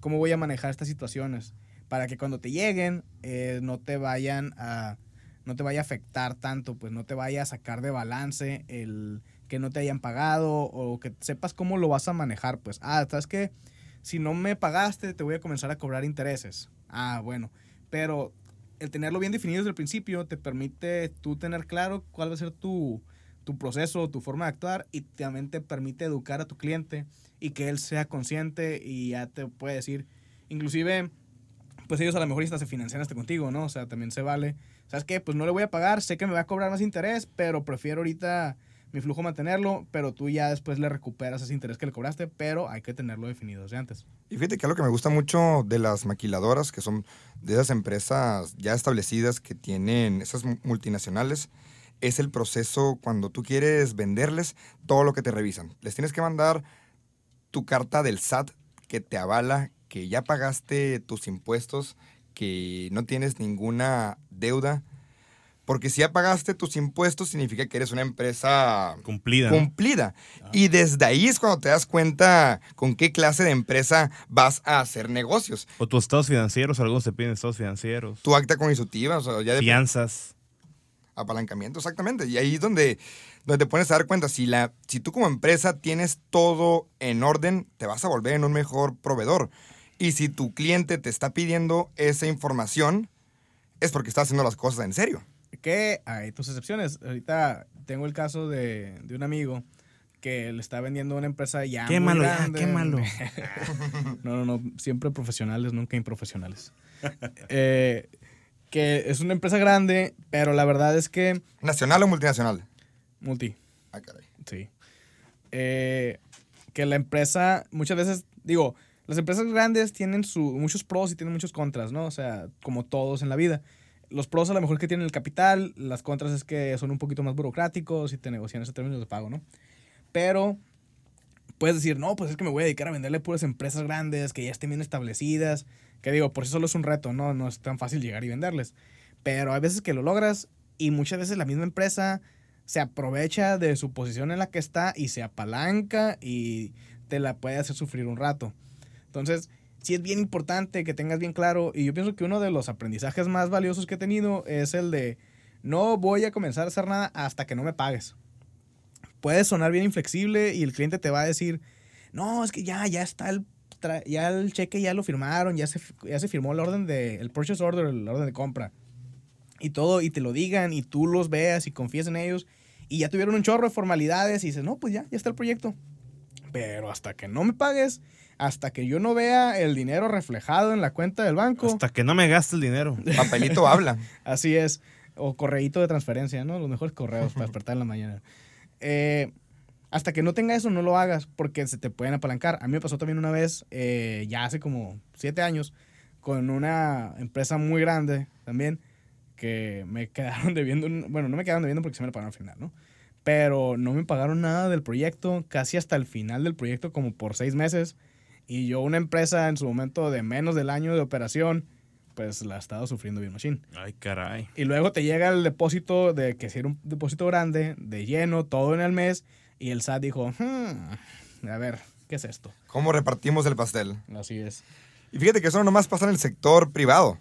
¿cómo voy a manejar estas situaciones? Para que cuando te lleguen eh, no te vayan a. No te vaya a afectar tanto, pues no te vaya a sacar de balance el que no te hayan pagado o que sepas cómo lo vas a manejar, pues. Ah, ¿sabes qué? si no me pagaste, te voy a comenzar a cobrar intereses. Ah, bueno. Pero el tenerlo bien definido desde el principio te permite tú tener claro cuál va a ser tu, tu proceso, tu forma de actuar y también te permite educar a tu cliente y que él sea consciente y ya te puede decir, inclusive, pues ellos a lo mejor hasta se financian hasta contigo, ¿no? O sea, también se vale. ¿Sabes qué? Pues no le voy a pagar, sé que me va a cobrar más interés, pero prefiero ahorita mi flujo mantenerlo, pero tú ya después le recuperas ese interés que le cobraste, pero hay que tenerlo definido desde antes. Y fíjate que algo que me gusta mucho de las maquiladoras, que son de esas empresas ya establecidas que tienen esas multinacionales, es el proceso cuando tú quieres venderles todo lo que te revisan. Les tienes que mandar tu carta del SAT que te avala que ya pagaste tus impuestos, que no tienes ninguna deuda. Porque si ya pagaste tus impuestos, significa que eres una empresa cumplida. cumplida. Y desde ahí es cuando te das cuenta con qué clase de empresa vas a hacer negocios. O tus estados financieros, algunos te piden estados financieros. Tu acta constitutiva, o sea, ya de Fianzas. apalancamiento, exactamente. Y ahí es donde, donde te pones a dar cuenta, si, la, si tú como empresa tienes todo en orden, te vas a volver en un mejor proveedor. Y si tu cliente te está pidiendo esa información, es porque está haciendo las cosas en serio. Que hay tus excepciones. Ahorita tengo el caso de, de un amigo que le está vendiendo una empresa ya Qué muy malo, ya, qué malo. no, no, no. Siempre profesionales, nunca improfesionales. Eh, que es una empresa grande, pero la verdad es que... ¿Nacional o multinacional? Multi. Ah, caray. Sí. Eh, que la empresa, muchas veces, digo, las empresas grandes tienen su, muchos pros y tienen muchos contras, ¿no? O sea, como todos en la vida. Los pros a lo mejor que tienen el capital, las contras es que son un poquito más burocráticos y te negocian esos términos de pago, ¿no? Pero puedes decir, no, pues es que me voy a dedicar a venderle puras empresas grandes que ya estén bien establecidas. Que digo, por sí solo es un reto, ¿no? No es tan fácil llegar y venderles. Pero hay veces que lo logras y muchas veces la misma empresa se aprovecha de su posición en la que está y se apalanca y te la puede hacer sufrir un rato. Entonces, sí es bien importante que tengas bien claro, y yo pienso que uno de los aprendizajes más valiosos que he tenido es el de no voy a comenzar a hacer nada hasta que no me pagues. Puede sonar bien inflexible y el cliente te va a decir, no, es que ya, ya está el, ya el cheque, ya lo firmaron, ya se, ya se firmó el orden de, el purchase order, el orden de compra. Y todo, y te lo digan, y tú los veas y confíes en ellos, y ya tuvieron un chorro de formalidades, y dices, no, pues ya, ya está el proyecto. Pero hasta que no me pagues, hasta que yo no vea el dinero reflejado en la cuenta del banco, Hasta que no me gaste el dinero. Papelito habla. así es, o correíto de transferencia, ¿no? Los mejores correos para despertar en la mañana. Eh, hasta que no tenga eso, no lo hagas, porque se te pueden apalancar. A mí me pasó también una vez, eh, ya hace como siete años, con una empresa muy grande también, que me quedaron debiendo, bueno, no me quedaron debiendo porque se me lo pagaron al final, ¿no? Pero no me pagaron nada del proyecto, casi hasta el final del proyecto, como por seis meses. Y yo, una empresa en su momento de menos del año de operación, pues la estaba sufriendo bien machine. Ay, caray. Y luego te llega el depósito de que si era un depósito grande, de lleno, todo en el mes. Y el SAT dijo, "Hmm, a ver, ¿qué es esto? ¿Cómo repartimos el pastel? Así es. Y fíjate que eso no nomás pasa en el sector privado.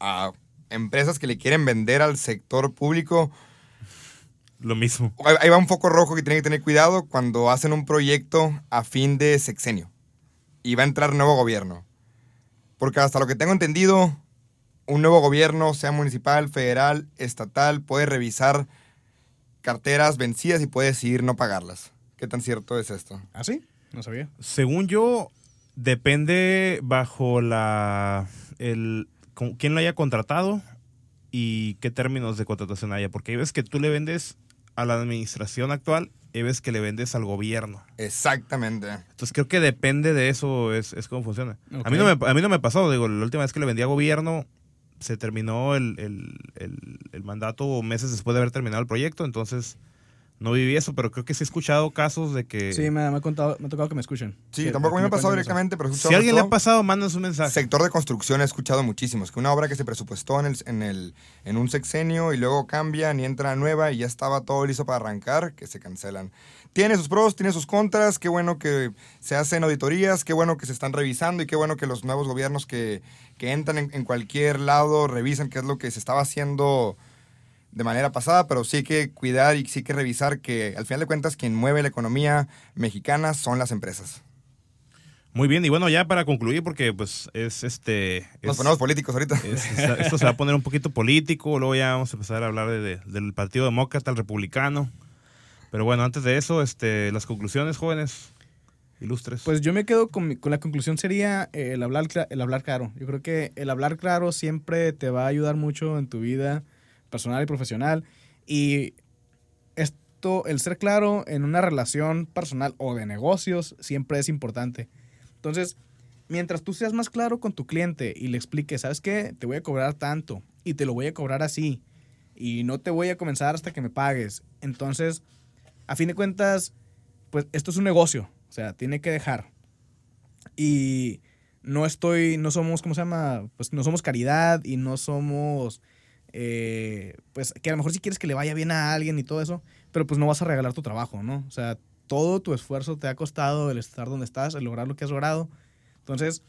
A empresas que le quieren vender al sector público, Lo mismo. ahí va un foco rojo que tienen que tener cuidado cuando hacen un proyecto a fin de sexenio. Y va a entrar nuevo gobierno. Porque hasta lo que tengo entendido, un nuevo gobierno, sea municipal, federal, estatal, puede revisar carteras vencidas y puede decidir no pagarlas. ¿Qué tan cierto es esto? ¿Ah, sí? No sabía. Según yo, depende bajo la. El, con- quién lo haya contratado y qué términos de contratación haya. Porque hay veces que tú le vendes a la administración actual veces que le vendes al gobierno. Exactamente. Entonces creo que depende de eso, es, es cómo funciona. A, mí no me, a mí no me pasó, digo, la última vez que le vendí a gobierno se terminó el, el- el- el mandato meses después de haber terminado el proyecto, entonces no viví eso, pero creo que sí he escuchado casos de que... Sí, me, me ha contado, me ha tocado que me escuchen. Sí, Que- tampoco a mí me ha pasado directamente, pero he si a alguien le ha pasado, mándanos un mensaje. Sector de construcción he escuchado muchísimos, que una obra que se presupuestó en, el, en, el, en un sexenio y luego cambian y entra nueva y ya estaba todo listo para arrancar, que se cancelan. Tiene sus pros, tiene sus contras, qué bueno que se hacen auditorías, qué bueno que se están revisando y qué bueno que los nuevos gobiernos que, que entran en, en cualquier lado revisan qué es lo que se estaba haciendo de manera pasada, pero sí hay que cuidar y sí hay que revisar que al final de cuentas quien mueve la economía mexicana son las empresas. Muy bien, y bueno, ya para concluir, porque pues es este... Nos es- ponemos políticos ahorita. es- es- esto se va a poner un poquito político, luego ya vamos a empezar a hablar de- de- del Partido Demócrata, el Republicano. Pero bueno, antes de eso, este, las conclusiones, jóvenes, ilustres. Pues yo me quedo con, mi- con la conclusión sería eh, el hablar, cla- el hablar claro. Yo creo que el hablar claro siempre te va a ayudar mucho en tu vida personal y profesional. Y esto, el ser claro en una relación personal o de negocios siempre es importante. Entonces, mientras tú seas más claro con tu cliente y le expliques, ¿sabes qué? Te voy a cobrar tanto y te lo voy a cobrar así y no te voy a comenzar hasta que me pagues. Entonces, a fin de cuentas, pues esto es un negocio, o sea, tiene que dejar. Y no estoy, no somos, ¿cómo se llama? Pues no somos caridad y no somos, eh, pues que a lo mejor si quieres que le vaya bien a alguien y todo eso, pero pues no vas a regalar tu trabajo, ¿no? O sea, todo tu esfuerzo te ha costado el estar donde estás, el lograr lo que has logrado. Entonces,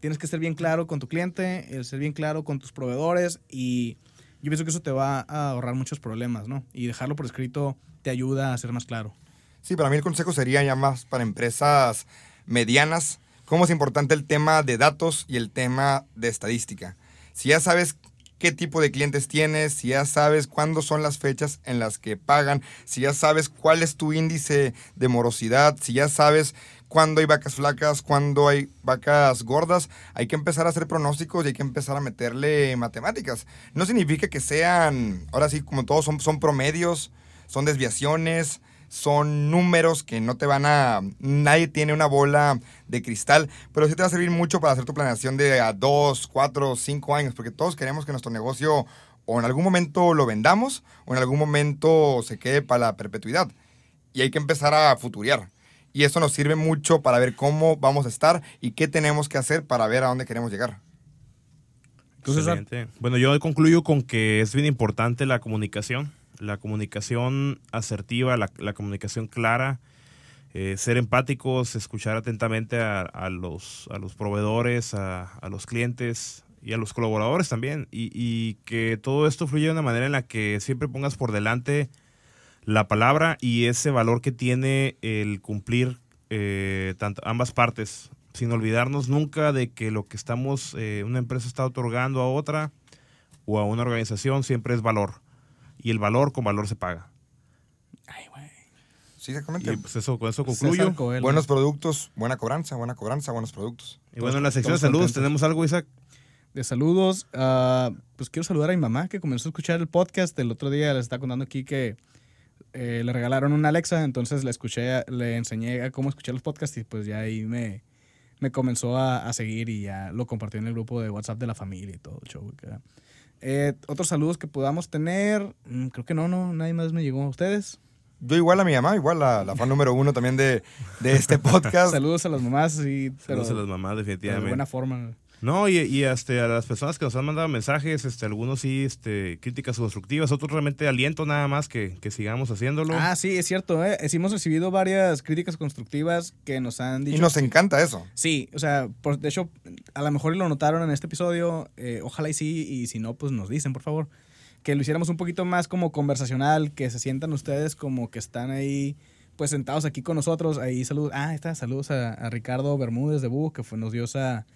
tienes que ser bien claro con tu cliente, el ser bien claro con tus proveedores y yo pienso que eso te va a ahorrar muchos problemas, ¿no? Y dejarlo por escrito te ayuda a ser más claro. Sí, para mí el consejo sería ya más para empresas medianas, cómo es importante el tema de datos y el tema de estadística. Si ya sabes qué tipo de clientes tienes, si ya sabes cuándo son las fechas en las que pagan, si ya sabes cuál es tu índice de morosidad, si ya sabes cuándo hay vacas flacas, cuándo hay vacas gordas, hay que empezar a hacer pronósticos y hay que empezar a meterle matemáticas. No significa que sean, ahora sí, como todos son, son promedios, son desviaciones, son números que no te van a... Nadie tiene una bola de cristal, pero sí te va a servir mucho para hacer tu planeación de a dos, cuatro, cinco años, porque todos queremos que nuestro negocio o en algún momento lo vendamos o en algún momento se quede para la perpetuidad. Y hay que empezar a futurear. Y eso nos sirve mucho para ver cómo vamos a estar y qué tenemos que hacer para ver a dónde queremos llegar. Entonces, Excelente. Bueno, yo concluyo con que es bien importante la comunicación, la comunicación asertiva, la, comunicación clara, eh, ser empáticos, escuchar atentamente a, los, a los proveedores, a, los clientes y a los colaboradores también. Y, y que todo esto fluya de una manera en la que siempre pongas por delante la palabra y ese valor que tiene el cumplir eh, tanto, ambas partes, sin olvidarnos nunca de que lo que estamos, eh, una empresa está otorgando a otra o a una organización siempre es valor. Y el valor con valor se paga. ay, güey. Sí, exactamente. Y pues eso, con eso concluyo. Buenos productos, buena cobranza, buena cobranza, buenos productos. Y bueno, en la sección de saludos contentos. tenemos algo, Isaac. De saludos, ah, pues quiero saludar a mi mamá que comenzó a escuchar el podcast. El otro día les está contando aquí que eh, le regalaron una Alexa, entonces le escuché, le enseñé a cómo escuchar los podcasts y pues ya ahí me, me comenzó a, a seguir y ya lo compartió en el grupo de WhatsApp de la familia y todo el show. Eh, otros saludos que podamos tener, mm, creo que no, no, nadie más me llegó a ustedes. Yo igual a mi mamá, igual la, la fan número uno también de, de este podcast. Saludos a las mamás, sí, pero Saludos a las mamás, pero de definitivamente. buena forma. No, y, y este, a las personas que nos han mandado mensajes, este, algunos sí, este, críticas constructivas, otros realmente aliento nada más que, que sigamos haciéndolo. Ah, sí, es cierto, ¿eh? Sí hemos recibido varias críticas constructivas que nos han dicho Y nos encanta eso. Sí, o sea, por, de hecho, a lo mejor lo notaron en este episodio, eh, ojalá y sí, y si no, pues nos dicen, por favor, que lo hiciéramos un poquito más como conversacional, que se sientan ustedes como que están ahí, pues sentados aquí con nosotros, ahí saludos, ah, está, saludos a, a Ricardo Bermúdez de Bug, que fue, nos dio esa,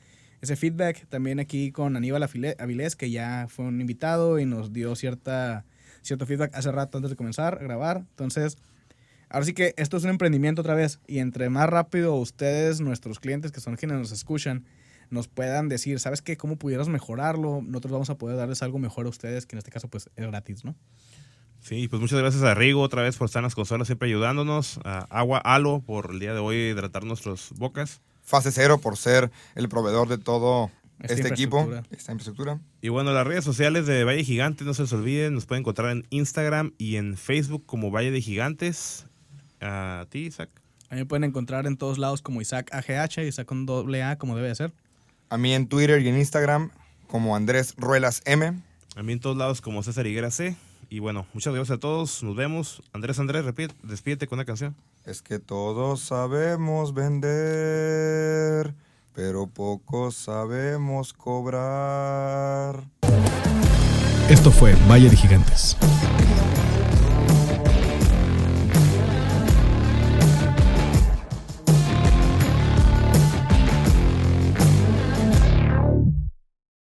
ese feedback, también aquí con Aníbal Avilés, que ya fue un invitado y nos dio cierta, cierto feedback hace rato antes de comenzar a grabar, entonces... Ahora sí que esto es un emprendimiento otra vez y entre más rápido ustedes, nuestros clientes que son quienes nos escuchan, nos puedan decir, ¿sabes qué? ¿Cómo pudieras mejorarlo? Nosotros vamos a poder darles algo mejor a ustedes, que en este caso pues es gratis, ¿no? Sí, pues muchas gracias a Rigo otra vez por estar en las consolas siempre ayudándonos, a Agua Alo por el día de hoy hidratar nuestras bocas. Fase cero por ser el proveedor de todo Esta este equipo, esta infraestructura. Y bueno, las redes sociales de Valle Gigante, no se les olviden, nos pueden encontrar en Instagram y en Facebook como Valle de Gigantes. A ti, Isaac. A mí me pueden encontrar en todos lados como Isaac AGH, Isaac con doble A como debe de ser. A mí en Twitter y en Instagram como Andrés Ruelas M. A mí en todos lados como César Higuera C. Y bueno, muchas gracias a todos. Nos vemos. Andrés Andrés, repite, despídete con una canción. Es que todos sabemos vender, pero pocos sabemos cobrar. Esto fue Valle de Gigantes.